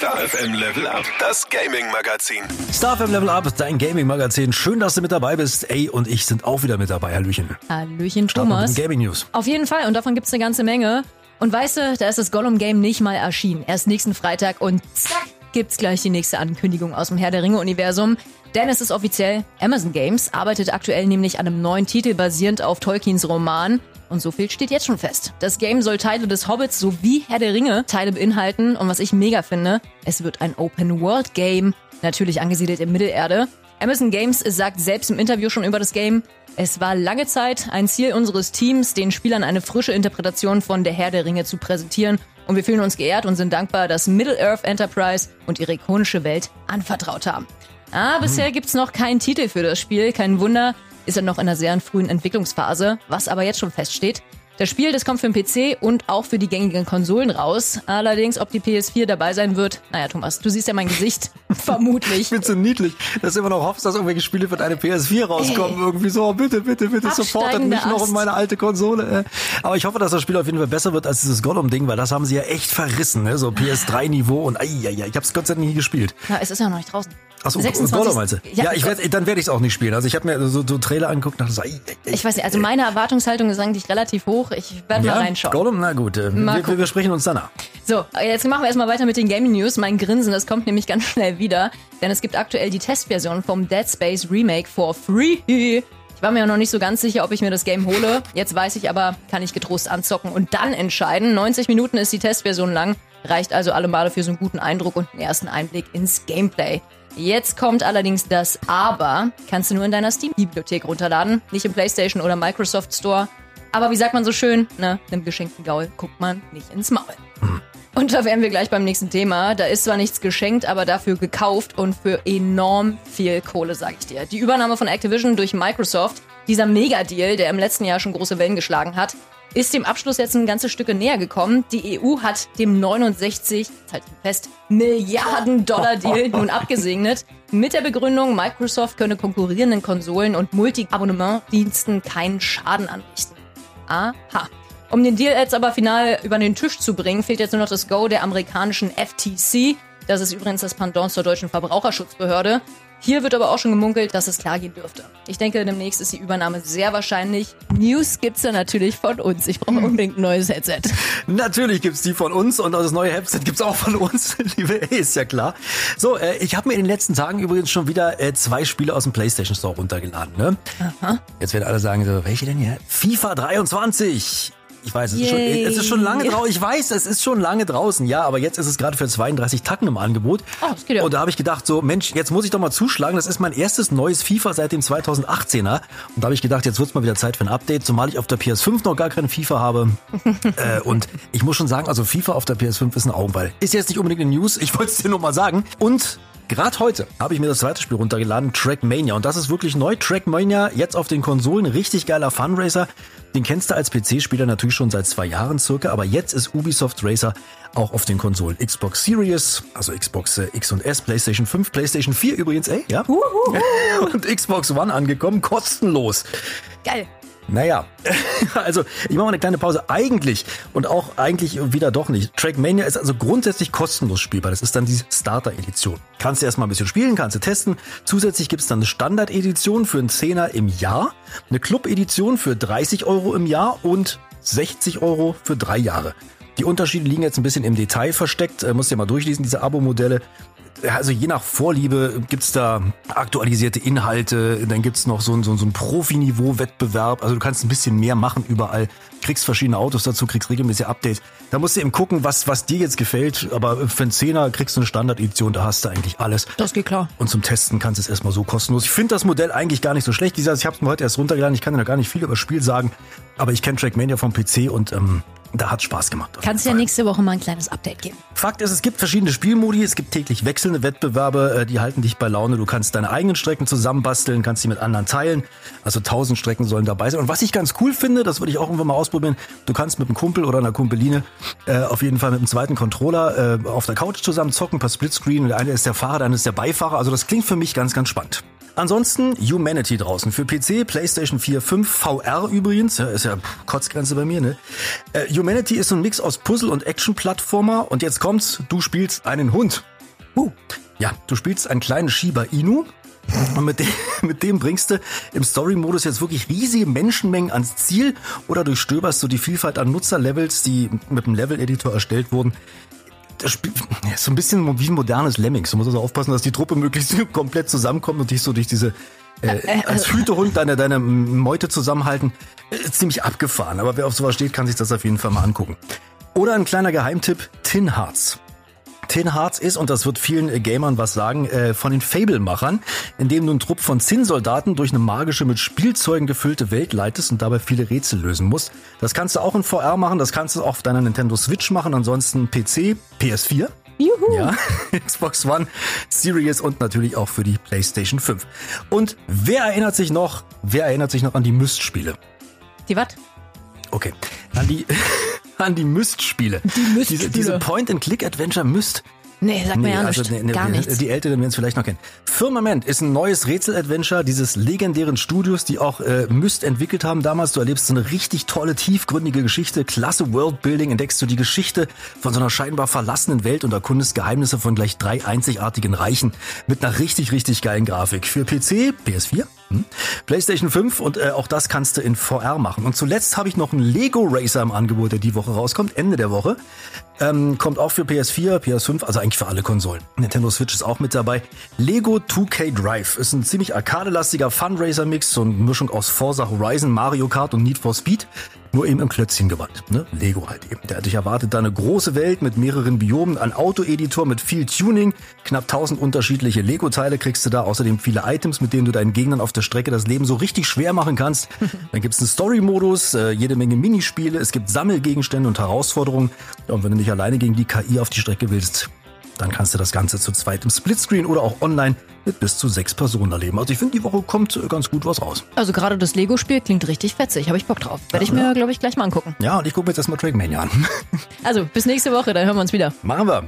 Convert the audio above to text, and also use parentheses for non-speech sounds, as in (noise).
Star FM Level Up, das Gaming Magazin. Star FM Level Up, dein Gaming Magazin. Schön, dass du mit dabei bist. Ey und ich sind auch wieder mit dabei. Hallöchen. Hallöchen, Thomas. Gaming News. Auf jeden Fall, und davon gibt's eine ganze Menge. Und weißt du, da ist das Gollum-Game nicht mal erschienen. Erst nächsten Freitag und zack, gibt's gleich die nächste Ankündigung aus dem Herr der Ringe-Universum. Denn es ist offiziell, Amazon Games arbeitet aktuell nämlich an einem neuen Titel basierend auf Tolkiens Roman. Und so viel steht jetzt schon fest. Das Game soll Teile des Hobbits sowie Herr der Ringe Teile beinhalten. Und was ich mega finde, es wird ein Open-World-Game, natürlich angesiedelt in Mittelerde. Amazon Games sagt selbst im Interview schon über das Game, es war lange Zeit ein Ziel unseres Teams, den Spielern eine frische Interpretation von Der Herr der Ringe zu präsentieren. Und wir fühlen uns geehrt und sind dankbar, dass Middle-earth Enterprise und ihre ikonische Welt anvertraut haben. Ah, bisher gibt's noch keinen Titel für das Spiel. Kein Wunder, ist er noch in einer sehr frühen Entwicklungsphase. Was aber jetzt schon feststeht, das Spiel, das kommt für den PC und auch für die gängigen Konsolen raus. Allerdings, ob die PS4 dabei sein wird, naja, Thomas, du siehst ja mein Gesicht. (laughs) Vermutlich. Ich bin so niedlich, dass du immer noch hoffst, dass irgendwelche Spiele für deine PS4 rauskommen. Irgendwie so, bitte, bitte, bitte, supportet Absteigende mich noch Ast. in meine alte Konsole. äh. Aber ich hoffe, dass das Spiel auf jeden Fall besser wird als dieses Gollum-Ding, weil das haben sie ja echt verrissen, ne? So PS3-Niveau und ai, ai, ai, ich hab's Gott sei Dank nie gespielt. Na, es ist ja noch nicht draußen. Achso, 26. Gollum meinst du? Ja, Ja, ich werd, dann werde ich es auch nicht spielen. Also ich habe mir so, so Trailer angeguckt und dachte so, ai. Ich weiß nicht, also meine Erwartungshaltung ist eigentlich relativ hoch. Ich werde mal ja, reinschauen. Gollum, na gut, äh, Mal wir, gucken. wir sprechen uns danach. So, jetzt machen wir erstmal weiter mit den Gaming News. Mein Grinsen, das kommt nämlich ganz schnell wieder, denn es gibt aktuell die Testversion vom Dead Space Remake for free. Ich war mir ja noch nicht so ganz sicher, ob ich mir das Game hole. Jetzt weiß ich aber, kann ich getrost anzocken und dann entscheiden. 90 Minuten ist die Testversion lang, reicht also alle Male für so einen guten Eindruck und einen ersten Einblick ins Gameplay. Jetzt kommt allerdings das Aber. Kannst du nur in deiner Steam-Bibliothek runterladen, nicht im PlayStation oder Microsoft Store. Aber wie sagt man so schön, ne, einem geschenkten Gaul guckt man nicht ins Maul. Und da wären wir gleich beim nächsten Thema. Da ist zwar nichts geschenkt, aber dafür gekauft und für enorm viel Kohle, sag ich dir. Die Übernahme von Activision durch Microsoft, dieser Mega-Deal, der im letzten Jahr schon große Wellen geschlagen hat, ist dem Abschluss jetzt ein ganzes Stücke näher gekommen. Die EU hat dem 69, jetzt halt fest, Milliarden Dollar Deal nun abgesegnet. Mit der Begründung, Microsoft könne konkurrierenden Konsolen und Multi-Abonnement-Diensten keinen Schaden anrichten. Aha. Um den Deal jetzt aber final über den Tisch zu bringen, fehlt jetzt nur noch das Go der amerikanischen FTC. Das ist übrigens das Pendant zur deutschen Verbraucherschutzbehörde. Hier wird aber auch schon gemunkelt, dass es klar gehen dürfte. Ich denke, demnächst ist die Übernahme sehr wahrscheinlich. News gibt's ja natürlich von uns. Ich brauche unbedingt ein neues Headset. Natürlich gibt's die von uns und das neue Headset gibt's auch von uns, (laughs) liebe A, ist ja klar. So, äh, ich habe mir in den letzten Tagen übrigens schon wieder äh, zwei Spiele aus dem PlayStation Store runtergeladen. Ne? Jetzt werden alle sagen so, welche denn hier? FIFA 23. Ich weiß, es ist, schon, es ist schon lange draußen. Ich weiß, es ist schon lange draußen. Ja, aber jetzt ist es gerade für 32 Tacken im Angebot. Oh, das geht ja. Und da habe ich gedacht, so Mensch, jetzt muss ich doch mal zuschlagen. Das ist mein erstes neues FIFA seit dem 2018er. Und da habe ich gedacht, jetzt wird's mal wieder Zeit für ein Update, zumal ich auf der PS5 noch gar kein FIFA habe. (laughs) äh, und ich muss schon sagen, also FIFA auf der PS5 ist ein Augenball. Ist jetzt nicht unbedingt eine News, ich wollte es dir nur mal sagen. Und Gerade heute habe ich mir das zweite Spiel runtergeladen, Trackmania. Und das ist wirklich neu. Trackmania jetzt auf den Konsolen. Richtig geiler Funracer. Den kennst du als PC-Spieler natürlich schon seit zwei Jahren circa. Aber jetzt ist Ubisoft Racer auch auf den Konsolen. Xbox Series, also Xbox äh, X und S, PlayStation 5, PlayStation 4 übrigens, ey, ja. (laughs) Und Xbox One angekommen, kostenlos. Geil. Naja, (laughs) also ich mache mal eine kleine Pause. Eigentlich und auch eigentlich wieder doch nicht. Trackmania ist also grundsätzlich kostenlos spielbar. Das ist dann die Starter-Edition. Kannst du erstmal ein bisschen spielen, kannst du testen. Zusätzlich gibt's dann eine Standard-Edition für einen Zehner im Jahr, eine Club-Edition für 30 Euro im Jahr und 60 Euro für drei Jahre. Die Unterschiede liegen jetzt ein bisschen im Detail versteckt. Äh, musst dir mal durchlesen, diese Abo-Modelle. Also je nach Vorliebe gibt's da aktualisierte Inhalte, dann gibt's noch so ein, so ein, so ein Profiniveau-Wettbewerb. Also du kannst ein bisschen mehr machen überall, kriegst verschiedene Autos dazu, kriegst regelmäßig Updates. Da musst du eben gucken, was, was dir jetzt gefällt. Aber für einen Zehner kriegst du eine Standard-Edition, da hast du eigentlich alles. Das geht klar. Und zum Testen kannst du es erstmal so kostenlos. Ich finde das Modell eigentlich gar nicht so schlecht. Ich habe es mir heute erst runtergeladen. Ich kann dir noch gar nicht viel über das Spiel sagen. Aber ich kenne Trackmania vom PC und ähm, da hat Spaß gemacht. Kannst ja nächste Woche mal ein kleines Update geben. Fakt ist, es gibt verschiedene Spielmodi, es gibt täglich wechselnde Wettbewerbe, äh, die halten dich bei Laune. Du kannst deine eigenen Strecken zusammenbasteln, kannst sie mit anderen teilen. Also tausend Strecken sollen dabei sein. Und was ich ganz cool finde, das würde ich auch irgendwann mal ausprobieren, du kannst mit einem Kumpel oder einer Kumpeline äh, auf jeden Fall mit einem zweiten Controller äh, auf der Couch zusammen zocken, per Splitscreen. Der eine ist der Fahrer, der andere ist der Beifahrer. Also das klingt für mich ganz, ganz spannend. Ansonsten Humanity draußen. Für PC, PlayStation 4, 5, VR übrigens, ja, ist ja Kotzgrenze bei mir, ne? Äh, Humanity ist so ein Mix aus Puzzle und Action-Plattformer. Und jetzt kommt's, du spielst einen Hund. Uh, ja, du spielst einen kleinen Shiba Inu, und mit dem, (laughs) mit dem bringst du im Story-Modus jetzt wirklich riesige Menschenmengen ans Ziel. Oder durchstöberst du die Vielfalt an Nutzerlevels, die mit dem Level-Editor erstellt wurden. So ein bisschen wie ein modernes Lemmings. Du musst also aufpassen, dass die Truppe möglichst (laughs) komplett zusammenkommt und dich so durch diese äh, als Hütehund deine, deine Meute zusammenhalten. Ist ziemlich abgefahren, aber wer auf sowas steht, kann sich das auf jeden Fall mal angucken. Oder ein kleiner Geheimtipp, Tin Hearts. Tin Hearts ist, und das wird vielen Gamern was sagen, äh, von den Fable-Machern, in dem du einen Trupp von Zinnsoldaten durch eine magische, mit Spielzeugen gefüllte Welt leitest und dabei viele Rätsel lösen musst. Das kannst du auch in VR machen, das kannst du auch auf deiner Nintendo Switch machen, ansonsten PC, PS4. Juhu. Ja, (laughs) Xbox One, Series und natürlich auch für die PlayStation 5. Und wer erinnert sich noch, wer erinnert sich noch an die Myst-Spiele? Die was? Okay, an die, (laughs) an die Myst-Spiele. Die Myst-Spiele. Diese, diese Point-and-Click-Adventure Myst. Nee, sag mir ja also, nicht. nee, nee, Gar nee, nichts. Die Älteren werden es vielleicht noch kennen. Firmament ist ein neues Rätsel-Adventure dieses legendären Studios, die auch äh, Myst entwickelt haben damals. Du erlebst so eine richtig tolle, tiefgründige Geschichte, klasse Worldbuilding, entdeckst du die Geschichte von so einer scheinbar verlassenen Welt und erkundest Geheimnisse von gleich drei einzigartigen Reichen mit einer richtig, richtig geilen Grafik. Für PC, PS4, hm, PlayStation 5 und äh, auch das kannst du in VR machen. Und zuletzt habe ich noch einen Lego Racer im Angebot, der die Woche rauskommt, Ende der Woche. Ähm, kommt auch für PS4, PS5, also eigentlich für alle Konsolen. Nintendo Switch ist auch mit dabei. Lego 2K Drive ist ein ziemlich arkadelastiger Fundraiser-Mix, so eine Mischung aus Forza Horizon, Mario Kart und Need for Speed. Nur eben im Klötzchen gewand. Ne? Lego halt eben. Der dich erwartet da eine große Welt mit mehreren Biomen, ein Auto-Editor mit viel Tuning, knapp 1000 unterschiedliche Lego-Teile kriegst du da, außerdem viele Items, mit denen du deinen Gegnern auf der Strecke das Leben so richtig schwer machen kannst. (laughs) Dann gibt's einen Story-Modus, äh, jede Menge Minispiele, es gibt Sammelgegenstände und Herausforderungen. Und wenn du nicht alleine gegen die KI auf die Strecke willst, dann kannst du das Ganze zu zweit im Splitscreen oder auch online mit bis zu sechs Personen erleben. Also ich finde, die Woche kommt äh, ganz gut was raus. Also gerade das Lego-Spiel klingt richtig fetzig. Habe ich Bock drauf. Werde ich mir, glaube ich, gleich mal angucken. Ja, und ich gucke mir jetzt erstmal Trackmania an. (laughs) Also bis nächste Woche, dann hören wir uns wieder. Machen wir.